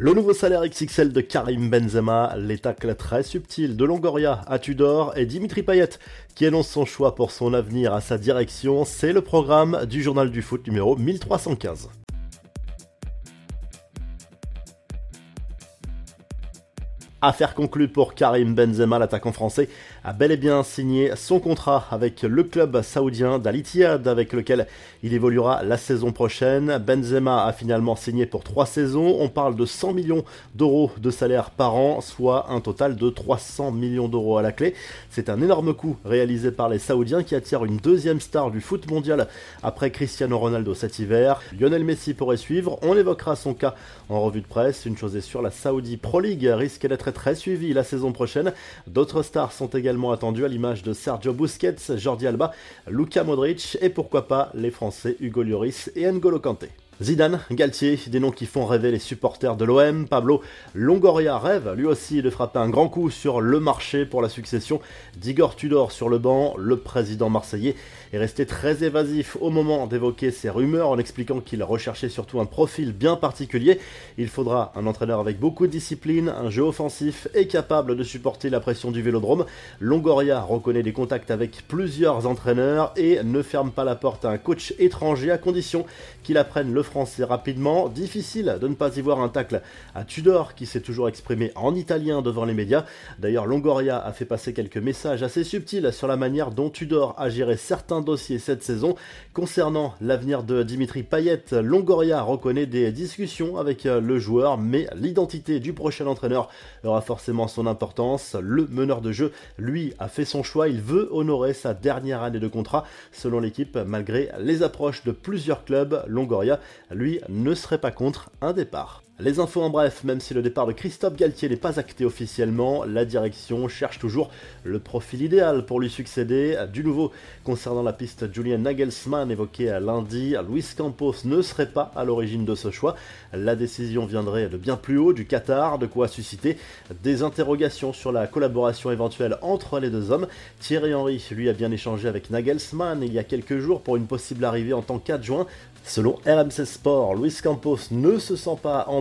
Le nouveau salaire XXL de Karim Benzema, les tacles très subtils de Longoria à Tudor et Dimitri Payet qui annonce son choix pour son avenir à sa direction, c'est le programme du journal du foot numéro 1315. Affaire conclue pour Karim Benzema, l'attaquant français a bel et bien signé son contrat avec le club saoudien d'Al Ittihad avec lequel il évoluera la saison prochaine. Benzema a finalement signé pour trois saisons. On parle de 100 millions d'euros de salaire par an, soit un total de 300 millions d'euros à la clé. C'est un énorme coup réalisé par les Saoudiens qui attirent une deuxième star du foot mondial après Cristiano Ronaldo cet hiver. Lionel Messi pourrait suivre. On évoquera son cas en revue de presse. Une chose est sûre, la Saudi Pro League risque d'être très suivi la saison prochaine. D'autres stars sont également attendues à l'image de Sergio Busquets, Jordi Alba, Luka Modric et pourquoi pas les Français Hugo Lloris et N'Golo Kanté. Zidane, Galtier, des noms qui font rêver les supporters de l'OM. Pablo Longoria rêve lui aussi de frapper un grand coup sur le marché pour la succession d'Igor Tudor sur le banc. Le président marseillais est resté très évasif au moment d'évoquer ces rumeurs en expliquant qu'il recherchait surtout un profil bien particulier. Il faudra un entraîneur avec beaucoup de discipline, un jeu offensif et capable de supporter la pression du vélodrome. Longoria reconnaît des contacts avec plusieurs entraîneurs et ne ferme pas la porte à un coach étranger à condition qu'il apprenne le français rapidement. Difficile de ne pas y voir un tacle à Tudor qui s'est toujours exprimé en italien devant les médias. D'ailleurs, Longoria a fait passer quelques messages assez subtils sur la manière dont Tudor a géré certains dossiers cette saison. Concernant l'avenir de Dimitri Payet, Longoria reconnaît des discussions avec le joueur, mais l'identité du prochain entraîneur aura forcément son importance. Le meneur de jeu, lui, a fait son choix. Il veut honorer sa dernière année de contrat selon l'équipe, malgré les approches de plusieurs clubs. Longoria lui, ne serait pas contre un départ. Les infos en bref, même si le départ de Christophe Galtier n'est pas acté officiellement, la direction cherche toujours le profil idéal pour lui succéder. Du nouveau, concernant la piste Julian Nagelsmann évoquée lundi, Luis Campos ne serait pas à l'origine de ce choix. La décision viendrait de bien plus haut, du Qatar, de quoi susciter des interrogations sur la collaboration éventuelle entre les deux hommes. Thierry Henry, lui, a bien échangé avec Nagelsmann il y a quelques jours pour une possible arrivée en tant qu'adjoint. Selon RMC Sport, Luis Campos ne se sent pas en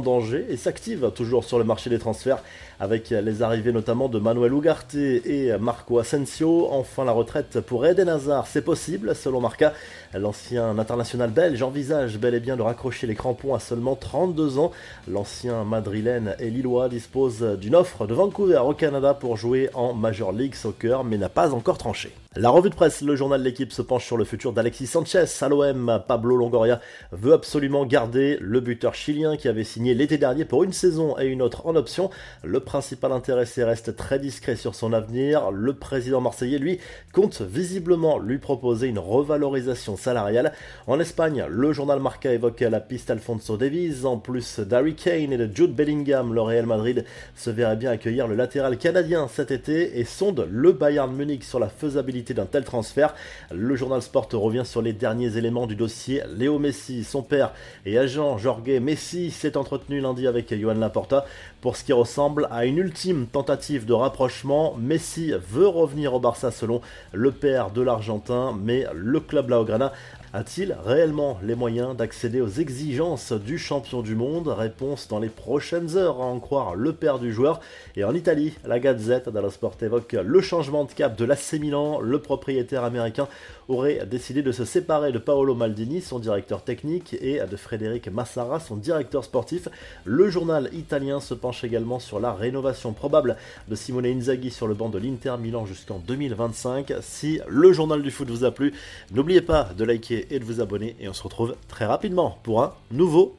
et s'active toujours sur le marché des transferts avec les arrivées notamment de Manuel Ugarte et Marco Asensio. Enfin, la retraite pour Eden Hazard, c'est possible selon Marca. L'ancien international belge envisage bel et bien de raccrocher les crampons à seulement 32 ans. L'ancien madrilène et lillois dispose d'une offre de Vancouver au Canada pour jouer en Major League Soccer mais n'a pas encore tranché. La revue de presse, le journal de l'équipe se penche sur le futur d'Alexis Sanchez à l'OM. Pablo Longoria veut absolument garder le buteur chilien qui avait signé l'été dernier pour une saison et une autre en option. Le principal intéressé reste très discret sur son avenir. Le président marseillais, lui, compte visiblement lui proposer une revalorisation salariale. En Espagne, le journal Marca évoque la piste Alfonso Davies. En plus d'Harry Kane et de Jude Bellingham, le Real Madrid se verrait bien accueillir le latéral canadien cet été et sonde le Bayern Munich sur la faisabilité d'un tel transfert. Le journal Sport revient sur les derniers éléments du dossier. Léo Messi, son père et agent Jorge Messi s'est entretenu lundi avec Johan Laporta pour ce qui ressemble à une ultime tentative de rapprochement. Messi veut revenir au Barça selon le père de l'Argentin, mais le club Laograna a-t-il réellement les moyens d'accéder aux exigences du champion du monde? Réponse dans les prochaines heures, à en croire le père du joueur. Et en Italie, la Gazette dello Sport évoque le changement de cap de l'AC Milan. Le propriétaire américain aurait décidé de se séparer de Paolo Maldini, son directeur technique, et de Frédéric Massara, son directeur sportif. Le journal italien se penche également sur la rénovation probable de Simone Inzaghi sur le banc de l'Inter Milan jusqu'en 2025. Si le journal du foot vous a plu, n'oubliez pas de liker et de vous abonner. Et on se retrouve très rapidement pour un nouveau